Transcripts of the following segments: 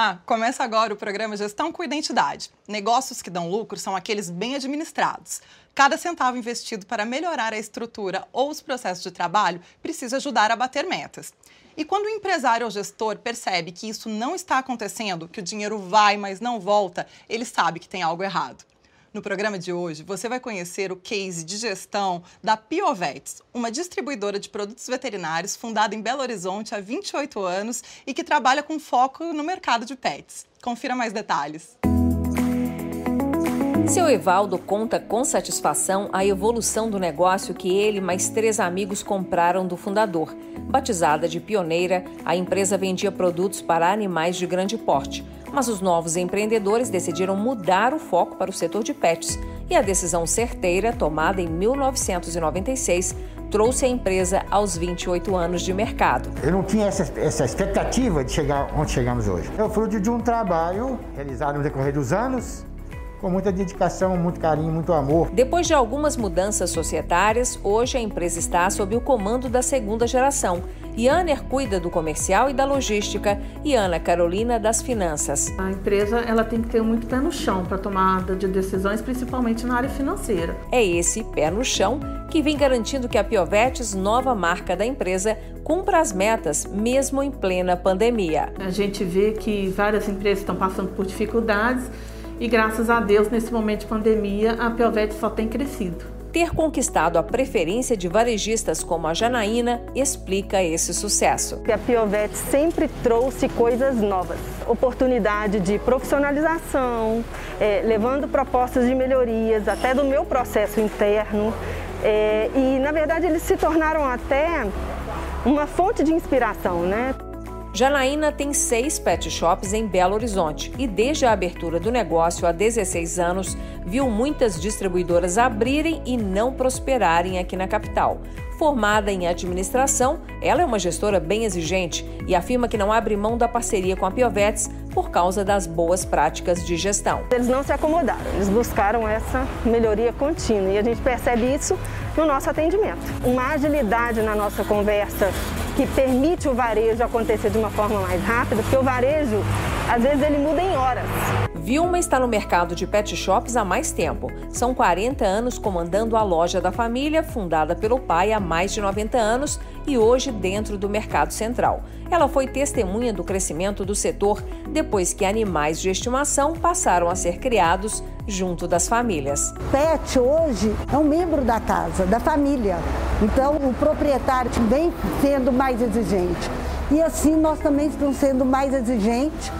Olá, começa agora o programa Gestão com Identidade. Negócios que dão lucro são aqueles bem administrados. Cada centavo investido para melhorar a estrutura ou os processos de trabalho precisa ajudar a bater metas. E quando o empresário ou gestor percebe que isso não está acontecendo, que o dinheiro vai, mas não volta, ele sabe que tem algo errado. No programa de hoje, você vai conhecer o case de gestão da Piovets, uma distribuidora de produtos veterinários fundada em Belo Horizonte há 28 anos e que trabalha com foco no mercado de pets. Confira mais detalhes. Seu Evaldo conta com satisfação a evolução do negócio que ele e mais três amigos compraram do fundador. Batizada de pioneira, a empresa vendia produtos para animais de grande porte mas os novos empreendedores decidiram mudar o foco para o setor de pets e a decisão certeira, tomada em 1996, trouxe a empresa aos 28 anos de mercado. Eu não tinha essa, essa expectativa de chegar onde chegamos hoje. É o fruto de um trabalho realizado no decorrer dos anos, com muita dedicação, muito carinho, muito amor. Depois de algumas mudanças societárias, hoje a empresa está sob o comando da segunda geração. Yanner cuida do comercial e da logística e Ana Carolina das finanças. A empresa ela tem que ter muito pé no chão para tomada de decisões, principalmente na área financeira. É esse pé no chão que vem garantindo que a Piovetes, nova marca da empresa, cumpra as metas mesmo em plena pandemia. A gente vê que várias empresas estão passando por dificuldades e graças a Deus, nesse momento de pandemia, a Piovet só tem crescido. Ter conquistado a preferência de varejistas como a Janaína explica esse sucesso. A Piovet sempre trouxe coisas novas, oportunidade de profissionalização, é, levando propostas de melhorias, até do meu processo interno. É, e, na verdade, eles se tornaram até uma fonte de inspiração, né? Janaína tem seis pet shops em Belo Horizonte e, desde a abertura do negócio há 16 anos, viu muitas distribuidoras abrirem e não prosperarem aqui na capital. Formada em administração, ela é uma gestora bem exigente e afirma que não abre mão da parceria com a Piovetes por causa das boas práticas de gestão. Eles não se acomodaram, eles buscaram essa melhoria contínua e a gente percebe isso no nosso atendimento. Uma agilidade na nossa conversa que permite o varejo acontecer de uma forma mais rápida, porque o varejo, às vezes, ele muda em horas. Vilma está no mercado de pet shops há mais tempo. São 40 anos comandando a loja da família, fundada pelo pai há mais de 90 anos e hoje dentro do mercado central. Ela foi testemunha do crescimento do setor depois que animais de estimação passaram a ser criados junto das famílias. Pet hoje é um membro da casa, da família. Então o proprietário vem sendo mais exigente. E assim nós também estamos sendo mais exigentes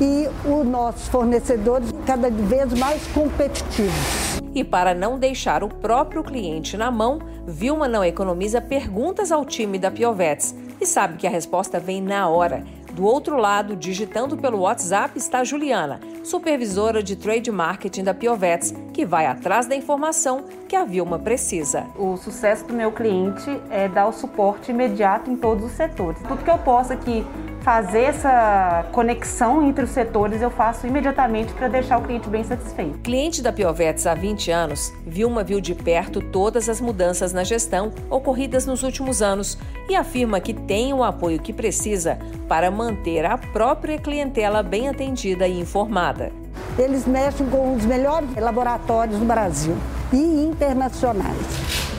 e os nossos fornecedores cada vez mais competitivos. E para não deixar o próprio cliente na mão, Vilma não economiza perguntas ao time da Piovetes e sabe que a resposta vem na hora. Do outro lado, digitando pelo WhatsApp, está Juliana, supervisora de trade marketing da Piovetes, que vai atrás da informação que a Vilma precisa. O sucesso do meu cliente é dar o suporte imediato em todos os setores. Tudo que eu possa aqui fazer essa conexão entre os setores, eu faço imediatamente para deixar o cliente bem satisfeito. Cliente da Piovetes há 20 anos, Vilma viu de perto todas as mudanças na gestão ocorridas nos últimos anos e afirma que tem o apoio que precisa para manter a própria clientela bem atendida e informada. Eles mexem com os melhores laboratórios do Brasil e internacionais.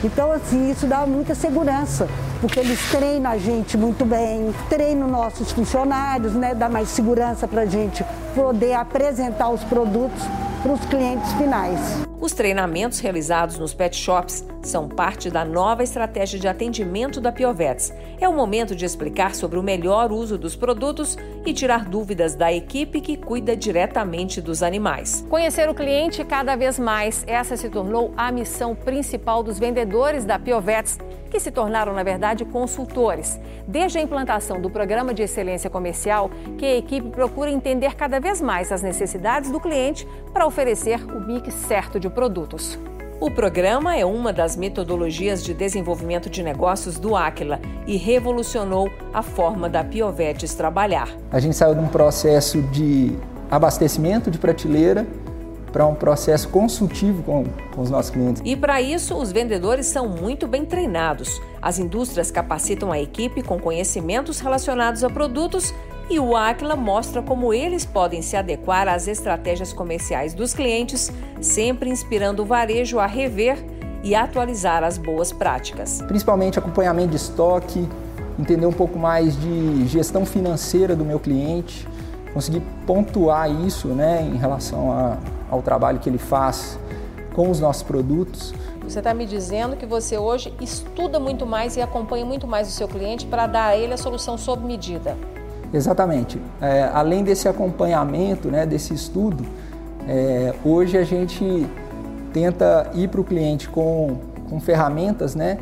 Então, assim, isso dá muita segurança, porque eles treinam a gente muito bem, treinam nossos funcionários, né? Dá mais segurança para a gente poder apresentar os produtos para os clientes finais. Os treinamentos realizados nos pet shops são parte da nova estratégia de atendimento da Piovetes. É o momento de explicar sobre o melhor uso dos produtos e tirar dúvidas da equipe que cuida diretamente dos animais. Conhecer o cliente cada vez mais, essa se tornou a missão principal dos vendedores da Piovetes que se tornaram, na verdade, consultores. Desde a implantação do Programa de Excelência Comercial, que a equipe procura entender cada vez mais as necessidades do cliente para oferecer o mix certo de produtos. O programa é uma das metodologias de desenvolvimento de negócios do Aquila e revolucionou a forma da Piovetes trabalhar. A gente saiu de um processo de abastecimento de prateleira para um processo consultivo com, com os nossos clientes. E para isso, os vendedores são muito bem treinados. As indústrias capacitam a equipe com conhecimentos relacionados a produtos E o Aquila mostra como eles podem se adequar às estratégias comerciais dos clientes, sempre inspirando o varejo a rever e atualizar as boas práticas. Principalmente acompanhamento de estoque, entender um pouco mais de gestão financeira do meu cliente, conseguir pontuar isso né, em relação a, ao trabalho que ele faz com os nossos produtos. Você está me dizendo que você hoje estuda muito mais e acompanha muito mais o seu cliente para dar a ele a solução sob medida. Exatamente. É, além desse acompanhamento, né, desse estudo, é, hoje a gente tenta ir para o cliente com, com ferramentas, né,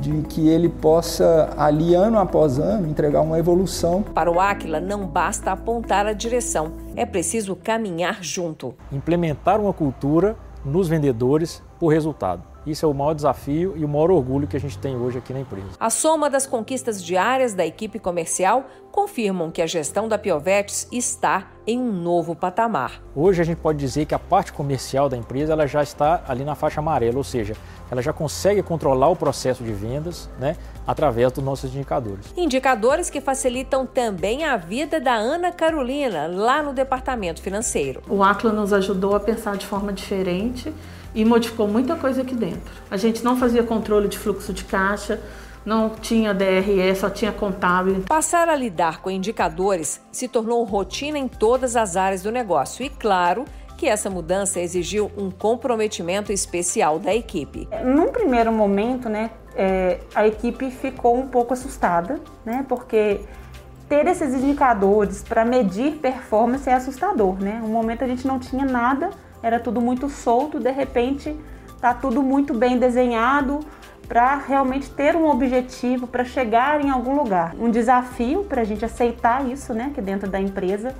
de que ele possa, ali ano após ano, entregar uma evolução. Para o Aquila, não basta apontar a direção, é preciso caminhar junto. Implementar uma cultura nos vendedores por resultado. Isso é o maior desafio e o maior orgulho que a gente tem hoje aqui na empresa. A soma das conquistas diárias da equipe comercial confirmam que a gestão da Piovetes está em um novo patamar. Hoje a gente pode dizer que a parte comercial da empresa ela já está ali na faixa amarela, ou seja, ela já consegue controlar o processo de vendas né, através dos nossos indicadores. Indicadores que facilitam também a vida da Ana Carolina, lá no departamento financeiro. O Acla nos ajudou a pensar de forma diferente e modificou muita coisa aqui dentro. A gente não fazia controle de fluxo de caixa, não tinha DRE, só tinha contábil. Passar a lidar com indicadores se tornou rotina em todas as áreas do negócio e, claro, que essa mudança exigiu um comprometimento especial da equipe. Num primeiro momento, né, é, a equipe ficou um pouco assustada, né, porque ter esses indicadores para medir performance é assustador, né? Um momento a gente não tinha nada, era tudo muito solto, de repente tá tudo muito bem desenhado para realmente ter um objetivo, para chegar em algum lugar. Um desafio para a gente aceitar isso, né, que dentro da empresa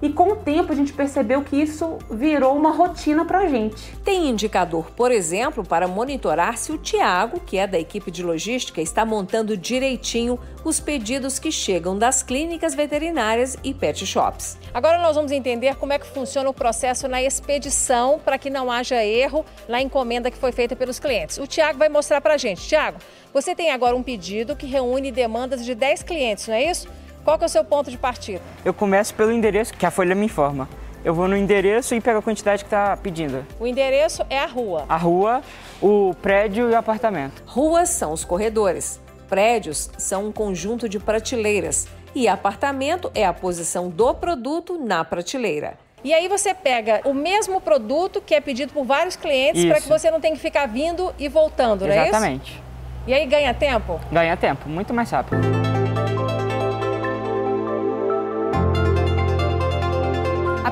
e com o tempo a gente percebeu que isso virou uma rotina para a gente. Tem indicador, por exemplo, para monitorar se o Tiago, que é da equipe de logística, está montando direitinho os pedidos que chegam das clínicas veterinárias e pet shops. Agora nós vamos entender como é que funciona o processo na expedição para que não haja erro na encomenda que foi feita pelos clientes. O Tiago vai mostrar para a gente. Tiago, você tem agora um pedido que reúne demandas de 10 clientes, não é isso? Qual que é o seu ponto de partida? Eu começo pelo endereço que a folha me informa. Eu vou no endereço e pego a quantidade que está pedindo. O endereço é a rua. A rua, o prédio e o apartamento. Ruas são os corredores. Prédios são um conjunto de prateleiras. E apartamento é a posição do produto na prateleira. E aí você pega o mesmo produto que é pedido por vários clientes para que você não tenha que ficar vindo e voltando, não é isso? Exatamente. E aí ganha tempo? Ganha tempo, muito mais rápido.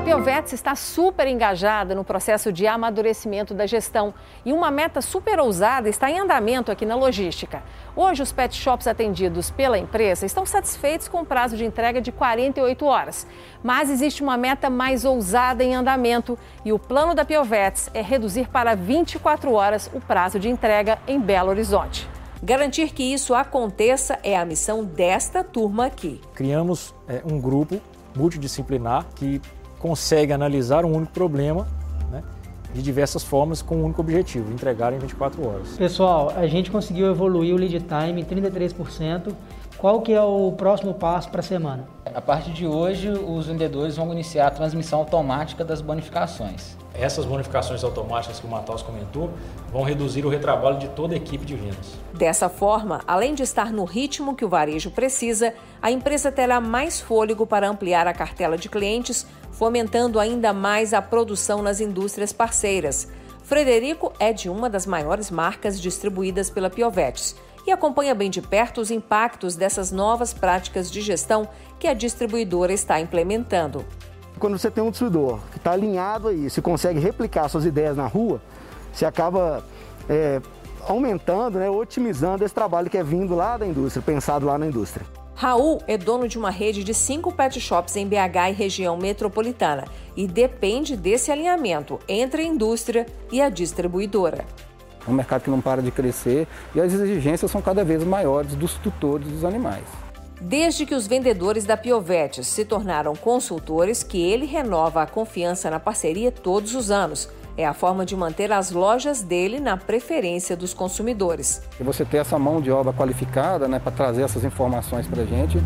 Piovetes está super engajada no processo de amadurecimento da gestão e uma meta super ousada está em andamento aqui na logística. Hoje, os pet shops atendidos pela empresa estão satisfeitos com o prazo de entrega de 48 horas. Mas existe uma meta mais ousada em andamento e o plano da Piovetes é reduzir para 24 horas o prazo de entrega em Belo Horizonte. Garantir que isso aconteça é a missão desta turma aqui. Criamos é, um grupo multidisciplinar que consegue analisar um único problema né, de diversas formas com um único objetivo, entregar em 24 horas. Pessoal, a gente conseguiu evoluir o lead time em 33%. Qual que é o próximo passo para a semana? A partir de hoje, os vendedores vão iniciar a transmissão automática das bonificações. Essas bonificações automáticas que o Matheus comentou vão reduzir o retrabalho de toda a equipe de vendas. Dessa forma, além de estar no ritmo que o varejo precisa, a empresa terá mais fôlego para ampliar a cartela de clientes, fomentando ainda mais a produção nas indústrias parceiras. Frederico é de uma das maiores marcas distribuídas pela Piovetes e acompanha bem de perto os impactos dessas novas práticas de gestão que a distribuidora está implementando. Quando você tem um distribuidor que está alinhado aí, se consegue replicar suas ideias na rua, você acaba é, aumentando, né, otimizando esse trabalho que é vindo lá da indústria, pensado lá na indústria. Raul é dono de uma rede de cinco pet shops em BH e região metropolitana e depende desse alinhamento entre a indústria e a distribuidora. É um mercado que não para de crescer e as exigências são cada vez maiores dos tutores dos animais. Desde que os vendedores da Piovetes se tornaram consultores, que ele renova a confiança na parceria todos os anos. É a forma de manter as lojas dele na preferência dos consumidores. E você ter essa mão de obra qualificada né, para trazer essas informações para a gente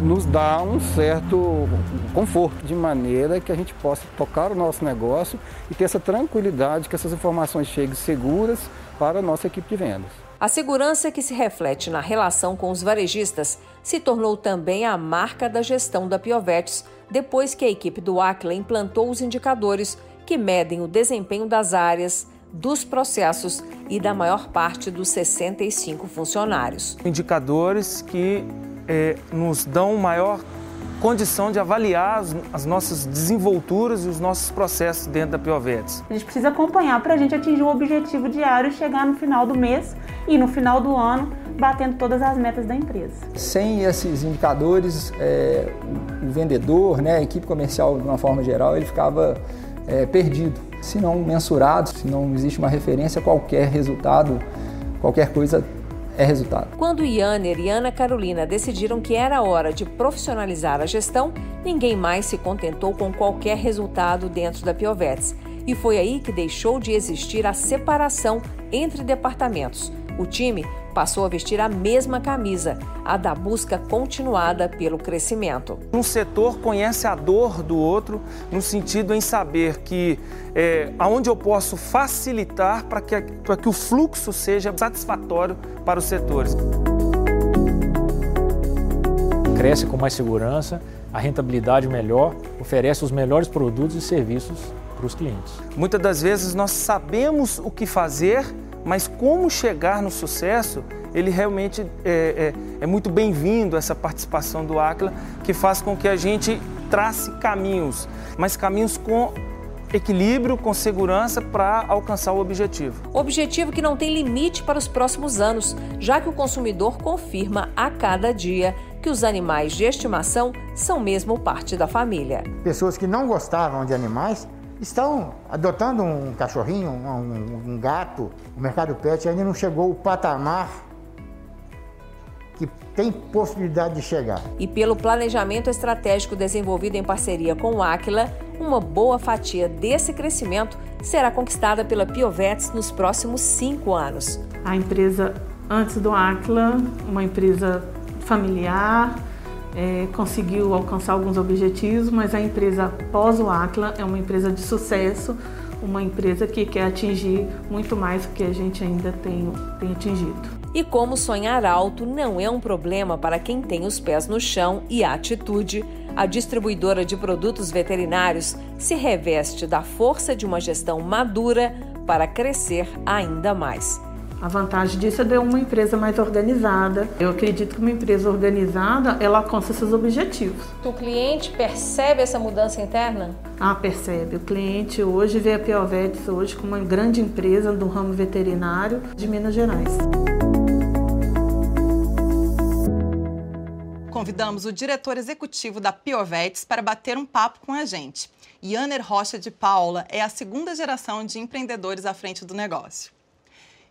nos dá um certo conforto, de maneira que a gente possa tocar o nosso negócio e ter essa tranquilidade que essas informações cheguem seguras para a nossa equipe de vendas. A segurança que se reflete na relação com os varejistas se tornou também a marca da gestão da Piovetes, depois que a equipe do Aquila implantou os indicadores que medem o desempenho das áreas, dos processos e da maior parte dos 65 funcionários. Indicadores que eh, nos dão maior condição de avaliar as, as, nossas desenvolturas e os nossos processos dentro da Piovetes. A gente precisa acompanhar para a gente atingir o objetivo diário e chegar no final do mês e no final do ano batendo todas as metas da empresa. Sem esses indicadores, é, o vendedor, né, a equipe comercial de uma forma geral, ele ficava é, perdido. Se não mensurado, se não existe uma referência, qualquer resultado, qualquer coisa é resultado. Quando Yanner e Ana Carolina decidiram que era hora de profissionalizar a gestão, ninguém mais se contentou com qualquer resultado dentro da Piovetes. E foi aí que deixou de existir a separação entre departamentos. O time passou a vestir a mesma camisa, a da busca continuada pelo crescimento. Um setor conhece a dor do outro, no sentido em saber que é, aonde eu posso facilitar para que, para que o fluxo seja satisfatório para os setores. Cresce com mais segurança, a rentabilidade melhor, oferece os melhores produtos e serviços para os clientes. Muitas das vezes nós sabemos o que fazer mas como chegar no sucesso, ele realmente é, é, é muito bem-vindo essa participação do Aquila, que faz com que a gente trace caminhos, mas caminhos com equilíbrio, com segurança para alcançar o objetivo. Objetivo que não tem limite para os próximos anos, já que o consumidor confirma a cada dia que os animais de estimação são mesmo parte da família. Pessoas que não gostavam de animais estão adotando um cachorrinho, um, um, gato. O mercado pet ainda não chegou ao patamar que tem possibilidade de chegar. E pelo planejamento estratégico desenvolvido em parceria com o Aquila, uma boa fatia desse crescimento será conquistada pela Piovetes nos próximos cinco anos. A empresa antes do Aquila, uma empresa familiar, é, conseguiu alcançar alguns objetivos, mas a empresa pós o Aquila é uma empresa de sucesso, uma empresa que quer atingir muito mais do que a gente ainda tem, tem atingido. E como sonhar alto não é um problema para quem tem os pés no chão e atitude, a distribuidora de produtos veterinários se reveste da força de uma gestão madura para crescer ainda mais. A vantagem disso é de uma empresa mais organizada. Eu acredito que uma empresa organizada, ela alcança seus objetivos. O cliente percebe essa mudança interna? Ah, percebe. O cliente hoje vê a Piovetes hoje como uma grande empresa do ramo veterinário de Minas Gerais. Convidamos o diretor executivo da Piovetes para bater um papo com a gente. Yanner Rocha de Paula é a segunda geração de empreendedores à frente do negócio.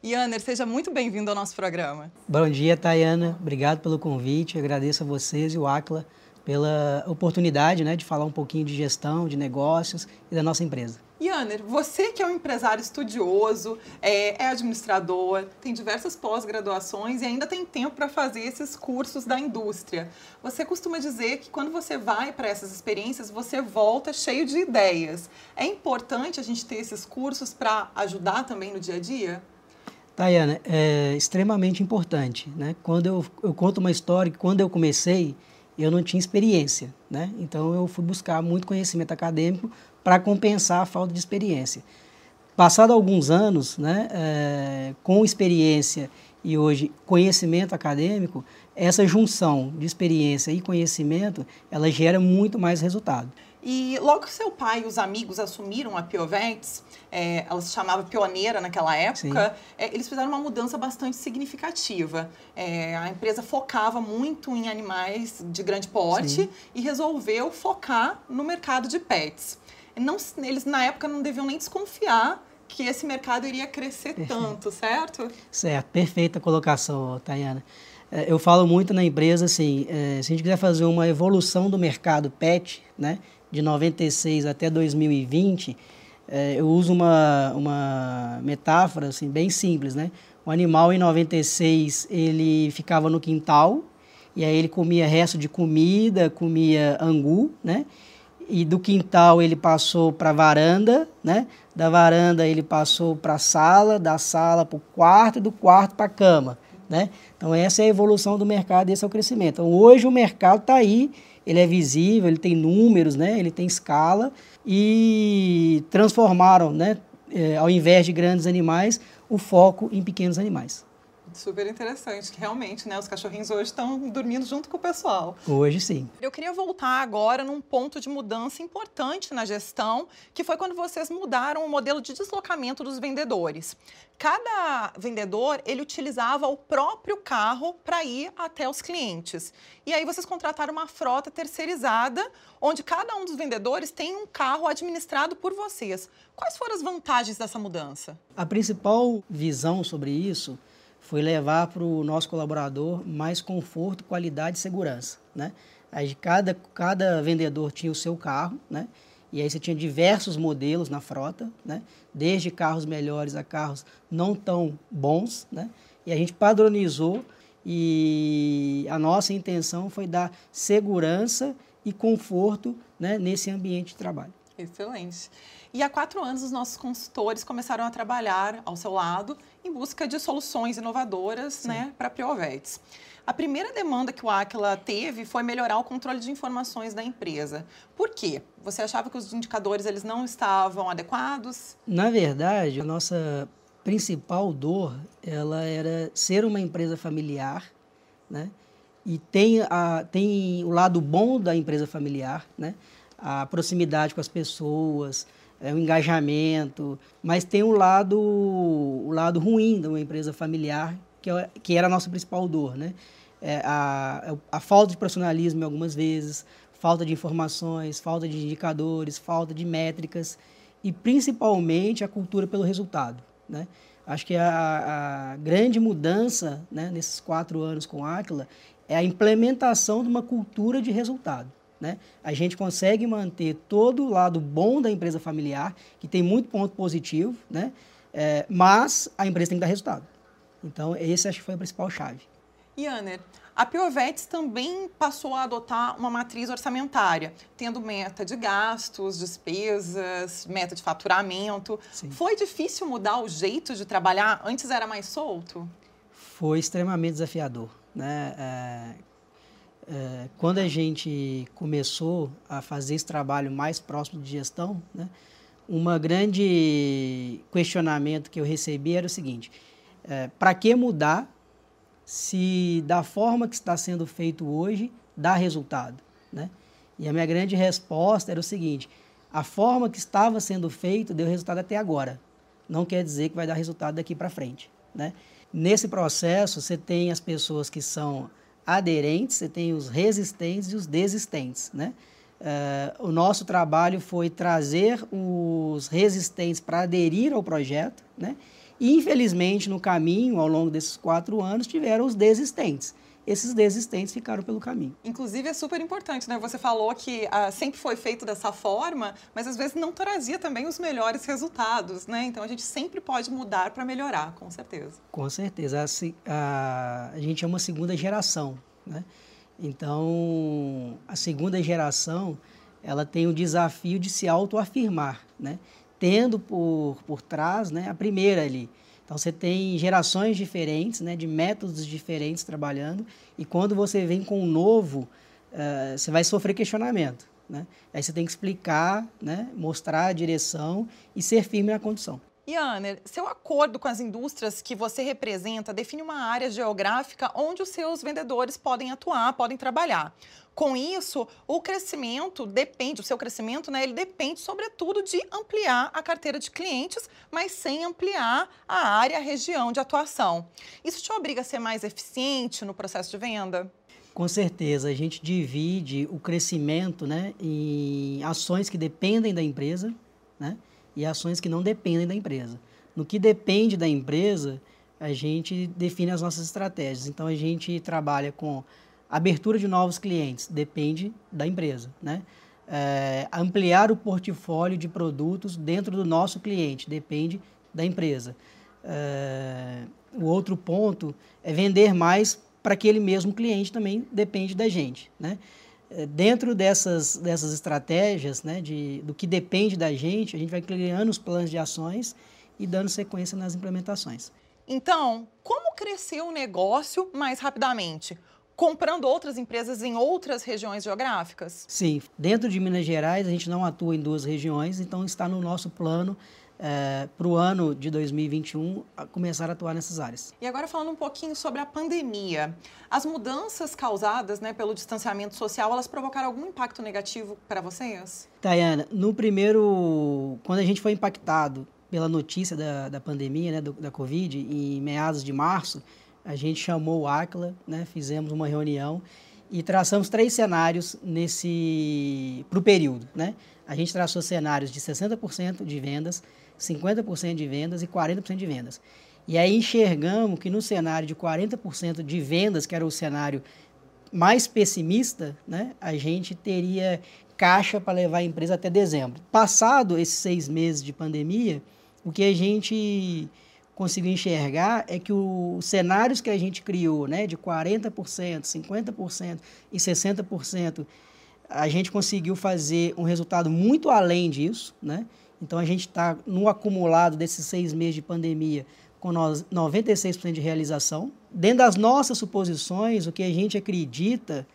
Yanner, seja muito bem-vindo ao nosso programa. Bom dia, Tayana. Obrigado pelo convite. agradeço a vocês e o Acla pela oportunidade né, de falar um pouquinho de gestão, de negócios e da nossa empresa. Yanner, você que é um empresário estudioso, é, é administrador, tem diversas pós-graduações e ainda tem tempo para fazer esses cursos da indústria. Você costuma dizer que quando você vai para essas experiências, você volta cheio de ideias. É importante a gente ter esses cursos para ajudar também no dia a dia? Tayana, é extremamente importante. Né? Quando eu, eu conto uma história que quando eu comecei, eu não tinha experiência. Né? Então eu fui buscar muito conhecimento acadêmico para compensar a falta de experiência. Passado alguns anos, né, é, com experiência e hoje conhecimento acadêmico, essa junção de experiência e conhecimento, ela gera muito mais resultado. E logo que seu pai e os amigos assumiram a Piovetes, é, ela se chamava Pioneira naquela época, é, eles fizeram uma mudança bastante significativa. É, a empresa focava muito em animais de grande porte Sim. e resolveu focar no mercado de pets. Não, eles, na época, não deviam nem desconfiar que esse mercado iria crescer Perfeito. tanto, certo? Certo, perfeita colocação, Tayana. É, eu falo muito na empresa assim, é, se a gente quiser fazer uma evolução do mercado pet, né, de 96 até 2020, é, eu uso uma, uma metáfora assim, bem simples, né? O animal em 96 ele ficava no quintal E aí ele comia resto de comida, comia angu, né? E do quintal ele passou para a varanda, né? Da varanda ele passou para a sala, da sala para o quarto e do quarto para a cama, né? Então essa é a evolução do mercado, esse é o crescimento. Então hoje o mercado está aí, ele é visível, ele tem números, né? Ele tem escala e transformaram, né? É, ao invés de grandes animais, o foco em pequenos animais. Super interessante, que realmente, né, os cachorrinhos hoje estão dormindo junto com o pessoal. Hoje sim. Eu queria voltar agora num ponto de mudança importante na gestão, que foi quando vocês mudaram o modelo de deslocamento dos vendedores. Cada vendedor, ele utilizava o próprio carro para ir até os clientes. E aí vocês contrataram uma frota terceirizada, onde cada um dos vendedores tem um carro administrado por vocês. Quais foram as vantagens dessa mudança? A principal visão sobre isso foi levar para o nosso colaborador mais conforto, qualidade e segurança, né? Aí cada, cada vendedor tinha o seu carro, né? E aí você tinha diversos modelos na frota, né? Desde carros melhores a carros não tão bons, né? E a gente padronizou e a nossa intenção foi dar segurança e conforto né, nesse ambiente de trabalho. Excelente. E há quatro anos, os nossos consultores começaram a trabalhar ao seu lado em busca de soluções inovadoras né, para a Priovetes. A primeira demanda que o Aquila teve foi melhorar o controle de informações da empresa. Por quê? Você achava que os indicadores eles não estavam adequados? Na verdade, a nossa principal dor ela era ser uma empresa familiar, né? E tem, a, tem o lado bom da empresa familiar, né? A proximidade com as pessoas, é, o engajamento, mas tem o lado, o lado ruim de uma empresa familiar, que, é, que era a nossa principal dor, né? É, a, a falta de profissionalismo algumas vezes, falta de informações, falta de indicadores, falta de métricas e principalmente a cultura pelo resultado, né? Acho que a, a grande mudança né, nesses quatro anos com a Aquila é a implementação de uma cultura de resultado. Né? A gente consegue manter todo o lado bom da empresa familiar, que tem muito ponto positivo, né? É, mas a empresa tem que dar resultado. Então, esse acho que foi a principal chave. E, Aner, a Piovetes também passou a adotar uma matriz orçamentária, tendo meta de gastos, despesas, meta de faturamento. Sim. Foi difícil mudar o jeito de trabalhar? Antes era mais solto? Foi extremamente desafiador. Né? É, é, quando a gente começou a fazer esse trabalho mais próximo de gestão, né, uma grande questionamento que eu recebi era o seguinte: é, para que mudar se da forma que está sendo feito hoje dá resultado? Né? E a minha grande resposta era o seguinte: a forma que estava sendo feito deu resultado até agora. Não quer dizer que vai dar resultado daqui para frente. Né? Nesse processo, você tem as pessoas que são aderentes, você tem os resistentes e os desistentes, né? Uh, o nosso trabalho foi trazer os resistentes para aderir ao projeto, né? E, infelizmente, no caminho, ao longo desses quatro anos, tiveram os desistentes esses desistentes ficaram pelo caminho. Inclusive, é super importante, né? Você falou que ah, sempre foi feito dessa forma, mas às vezes não trazia também os melhores resultados, né? Então, a gente sempre pode mudar para melhorar, com certeza. Com certeza. A, a, a gente é uma segunda geração, né? Então, a segunda geração, ela tem o desafio de se autoafirmar, né? Tendo por, por trás né, a primeira ali, então você tem gerações diferentes, né, de métodos diferentes trabalhando, e quando você vem com um novo, uh, você vai sofrer questionamento. Né? Aí você tem que explicar, né, mostrar a direção e ser firme na condição. E, Anner, seu acordo com as indústrias que você representa define uma área geográfica onde os seus vendedores podem atuar, podem trabalhar. Com isso, o crescimento depende, o seu crescimento, né, ele depende, sobretudo, de ampliar a carteira de clientes, mas sem ampliar a área, a região de atuação. Isso te obriga a ser mais eficiente no processo de venda? Com certeza, a gente divide o crescimento né, em ações que dependem da empresa né, e ações que não dependem da empresa. No que depende da empresa, a gente define as nossas estratégias. Então, a gente trabalha com abertura de novos clientes, depende da empresa. Né? É, ampliar o portfólio de produtos dentro do nosso cliente, depende da empresa. É, o outro ponto é vender mais para aquele mesmo cliente também depende da gente. Né? É, dentro dessas, dessas estratégias, né, de, do que depende da gente, a gente vai criando os planos de ações e dando sequência nas implementações. Então, como crescer o negócio mais rapidamente? Comprando outras empresas em outras regiões geográficas? Sim, dentro de Minas Gerais a gente não atua em duas regiões, então está no nosso plano é, para o ano de 2021 a começar a atuar nessas áreas. E agora falando um pouquinho sobre a pandemia, as mudanças causadas né, pelo distanciamento social, elas provocaram algum impacto negativo para vocês? Tayana, no primeiro, quando a gente foi impactado pela notícia da, da pandemia, né, do, da Covid, em meados de março, a gente chamou o ACLA, né, fizemos uma reunião e traçamos três cenários nesse para o período. Né? A gente traçou cenários de 60% de vendas, 50% de vendas e 40% de vendas. E aí enxergamos que no cenário de 40% de vendas, que era o cenário mais pessimista, né, a gente teria caixa para levar a empresa até dezembro. Passado esses seis meses de pandemia, o que a gente conseguiu enxergar é que os cenários que a gente criou, né, de 40%, 50% e 60%, a gente conseguiu fazer um resultado muito além disso, né? Então a gente está no acumulado desses seis meses de pandemia com 96% de realização. Dentro das nossas suposições, o que a gente acredita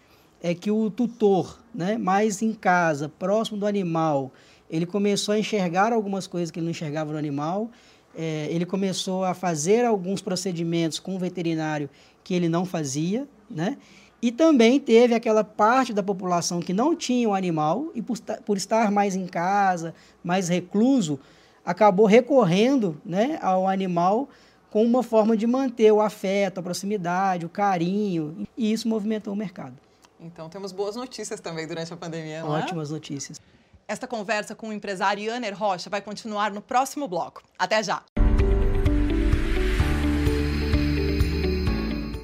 é que o tutor, né, mais em casa, próximo do animal, ele começou a enxergar algumas coisas que ele não enxergava no animal, é, ele começou a fazer alguns procedimentos com o veterinário que ele não fazia, né? E também teve aquela parte da população que não tinha o animal e por, por estar mais em casa, mais recluso, acabou recorrendo né, ao animal com uma forma de manter o afeto, a proximidade, o carinho, e isso movimentou o mercado. Então temos boas notícias também durante a pandemia, não é? Ótimas notícias. Esta conversa com o empresário Yanner Rocha vai continuar no próximo bloco. Até já!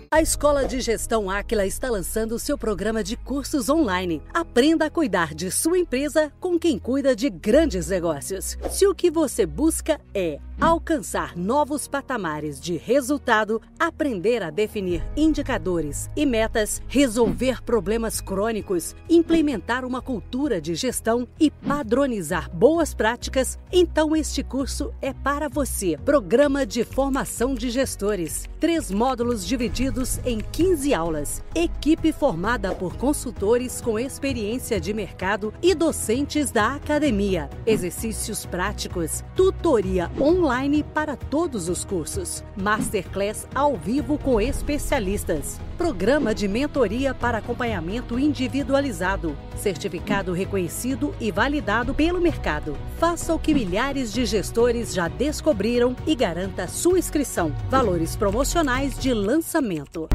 A Escola de Gestão Áquila está lançando seu programa de cursos online. Aprenda a cuidar de sua empresa com quem cuida de grandes negócios. Se o que você busca é alcançar novos patamares de resultado, aprender a definir indicadores e metas, resolver problemas crônicos, implementar uma cultura de gestão e padronizar boas práticas, então este curso é para você. Programa de Formação de Gestores. Três módulos divididos em 15 aulas. Equipe formada por consultores com experiência de mercado e docentes da academia. Exercícios práticos, tutoria online online para todos os cursos. Masterclass ao vivo com especialistas. Programa de mentoria para acompanhamento individualizado. Certificado reconhecido e validado pelo mercado. Faça o que milhares de gestores já descobriram e garanta sua inscrição. Valores promocionais de lançamento.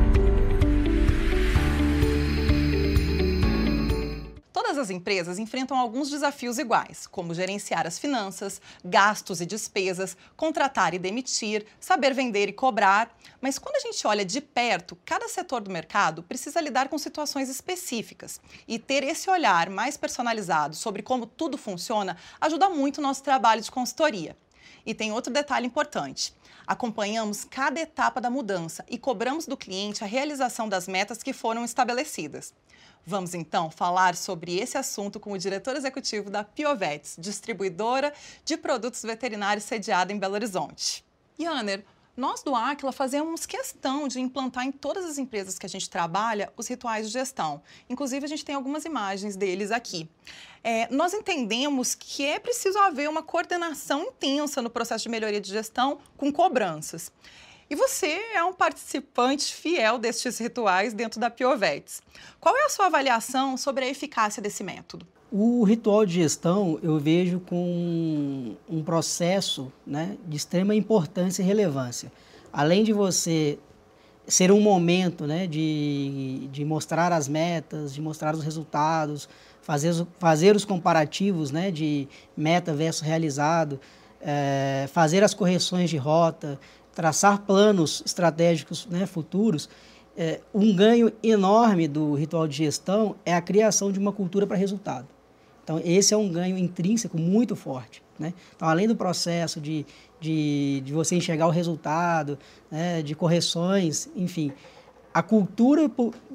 Todas as empresas enfrentam alguns desafios iguais, como gerenciar as finanças, gastos e despesas, contratar e demitir, saber vender e cobrar. Mas quando a gente olha de perto, cada setor do mercado precisa lidar com situações específicas. E ter esse olhar mais personalizado sobre como tudo funciona ajuda muito o nosso trabalho de consultoria. E tem outro detalhe importante. Acompanhamos cada etapa da mudança e cobramos do cliente a realização das metas que foram estabelecidas. Vamos então falar sobre esse assunto com o diretor executivo da Piovetes, distribuidora de produtos veterinários sediada em Belo Horizonte. Yanner, nós do Aquila fazemos questão de implantar em todas as empresas que a gente trabalha os rituais de gestão. Inclusive, a gente tem algumas imagens deles aqui. É, nós entendemos que é preciso haver uma coordenação intensa no processo de melhoria de gestão com cobranças. E você é um participante fiel destes rituais dentro da Piovetes. Qual é a sua avaliação sobre a eficácia desse método? O ritual de gestão eu vejo com um processo né, de extrema importância e relevância. Além de você ser um momento né, de, de mostrar as metas, de mostrar os resultados, fazer, fazer os comparativos né, de meta versus realizado, é, fazer as correções de rota, traçar planos estratégicos né, futuros, é, um ganho enorme do ritual de gestão é a criação de uma cultura para resultado. Então, esse é um ganho intrínseco muito forte. Né? Então, além do processo de, de, de você enxergar o resultado, né, de correções, enfim, a cultura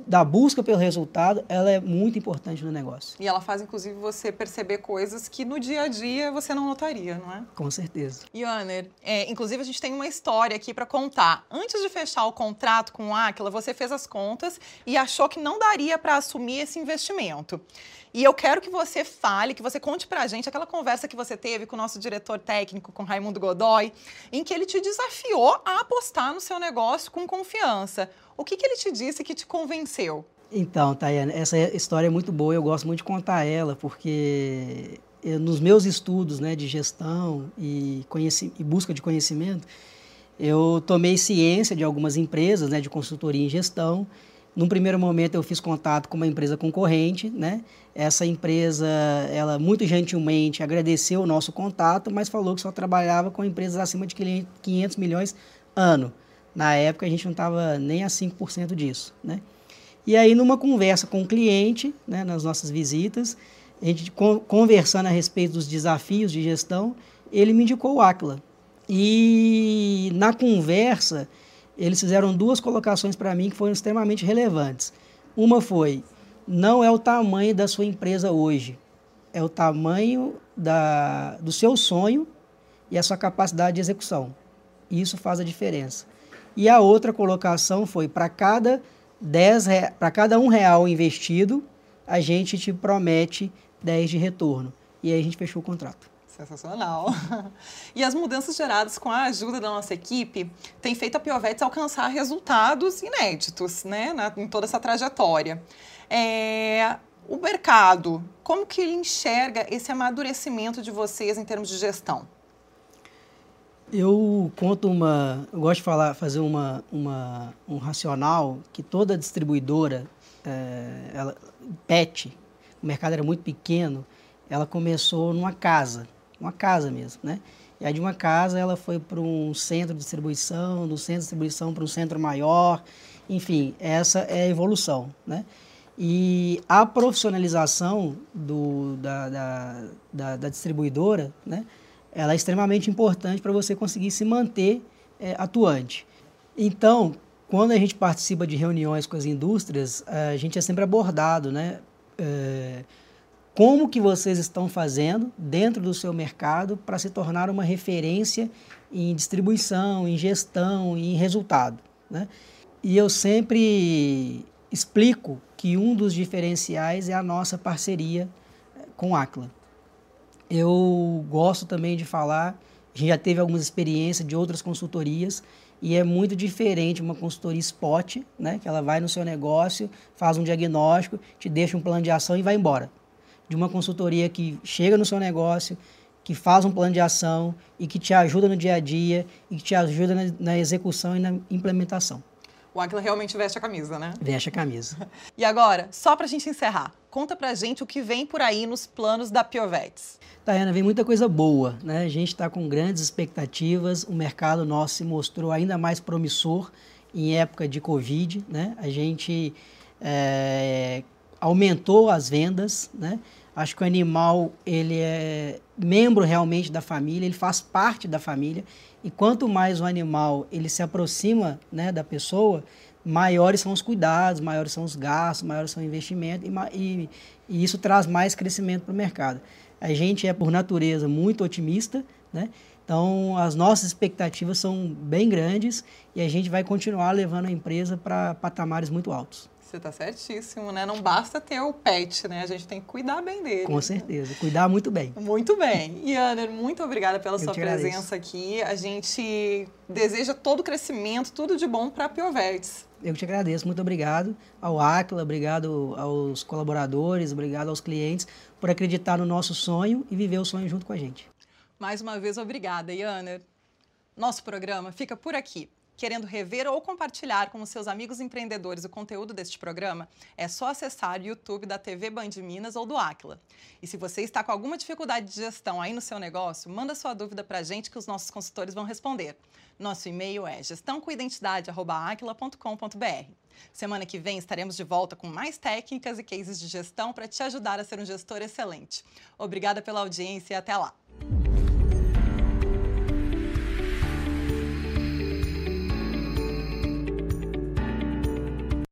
da busca pelo resultado, ela é muito importante no negócio. E ela faz, inclusive, você perceber coisas que no dia a dia você não notaria, não é? Com certeza. Ioner, é, inclusive a gente tem uma história aqui para contar. Antes de fechar o contrato com o Aquila, você fez as contas e achou que não daria para assumir esse investimento. E eu quero que você fale, que você conte pra gente aquela conversa que você teve com o nosso diretor técnico, com Raimundo Godoy, em que ele te desafiou a apostar no seu negócio com confiança. O que, que ele te disse que te convenceu? Então, Tayane, essa história é muito boa, eu gosto muito de contar ela, porque eu, nos meus estudos né, de gestão e, e busca de conhecimento, eu tomei ciência de algumas empresas né, de consultoria em gestão num primeiro momento eu fiz contato com uma empresa concorrente, né? Essa empresa, ela muito gentilmente agradeceu o nosso contato, mas falou que só trabalhava com empresas acima de 500 milhões ano. Na época a gente não estava nem a 5% disso, né? E aí numa conversa com o cliente, né, nas nossas visitas, a gente conversando a respeito dos desafios de gestão, ele me indicou o Aquila. E na conversa, eles fizeram duas colocações para mim que foram extremamente relevantes. Uma foi: não é o tamanho da sua empresa hoje, é o tamanho da, do seu sonho e a sua capacidade de execução. Isso faz a diferença. E a outra colocação foi: para cada 10 para cada um real investido, a gente te promete 10 de retorno. E aí a gente fechou o contrato. Sensacional. E as mudanças geradas com a ajuda da nossa equipe têm feito a Piovetes alcançar resultados inéditos né, na, em toda essa trajetória. É, o mercado, como que ele enxerga esse amadurecimento de vocês em termos de gestão? Eu conto uma, eu gosto de falar, fazer uma, uma um racional que toda distribuidora, é, ela, PET, o mercado era muito pequeno, ela começou numa casa uma casa mesmo, né? E aí de uma casa ela foi para um centro de distribuição, do centro de distribuição para um centro maior, enfim, essa é a evolução, né? E a profissionalização do, da, da, da, da distribuidora, né? Ela é extremamente importante para você conseguir se manter é, atuante. Então, quando a gente participa de reuniões com as indústrias, a gente é sempre abordado, né? É, como que vocês estão fazendo dentro do seu mercado para se tornar uma referência em distribuição, em gestão, em resultado. Né? E eu sempre explico que um dos diferenciais é a nossa parceria eh, com a Acla. Eu gosto também de falar, já teve algumas experiências de outras consultorias e é muito diferente uma consultoria spot, né, que ela vai no seu negócio, faz um diagnóstico, te deixa um plano de ação e vai embora de uma consultoria que chega no seu negócio, que faz um plano de ação e que te ajuda no dia a dia e que te ajuda na, na execução e na implementação. O Aquila realmente veste a camisa, né? Veste a camisa. e agora, só para a gente encerrar, conta para gente o que vem por aí nos planos da Piovetes. Tayana, vem muita coisa boa, né? A gente está com grandes expectativas, o mercado nosso se mostrou ainda mais promissor em época de Covid, né? A gente é, aumentou as vendas, né? Acho que o animal ele é membro realmente da família, ele faz parte da família e quanto mais o animal ele se aproxima, né, da pessoa, maiores são os cuidados, maiores são os gastos, maiores são o investimento e, e, e isso traz mais crescimento para o mercado. A gente é por natureza muito otimista, né? Então as nossas expectativas são bem grandes e a gente vai continuar levando a empresa para patamares muito altos. Você está certíssimo, né? Não basta ter o pet, né? A gente tem que cuidar bem dele. Com certeza, cuidar muito bem. Muito bem. E, Ana, muito obrigada pela Eu sua presença aqui. A gente deseja todo o crescimento, tudo de bom para a Piovertes. Eu te agradeço, muito obrigado ao Aquila, obrigado aos colaboradores, obrigado aos clientes por acreditar no nosso sonho e viver o sonho junto com a gente. Mais uma vez, obrigada, Iana. Nosso programa fica por aqui. Querendo rever ou compartilhar com os seus amigos empreendedores o conteúdo deste programa, é só acessar o YouTube da TV Band Minas ou do Aquila. E se você está com alguma dificuldade de gestão aí no seu negócio, manda sua dúvida para a gente que os nossos consultores vão responder. Nosso e-mail é gestãocoidentidade.aquila.com.br. Semana que vem estaremos de volta com mais técnicas e cases de gestão para te ajudar a ser um gestor excelente. Obrigada pela audiência e até lá!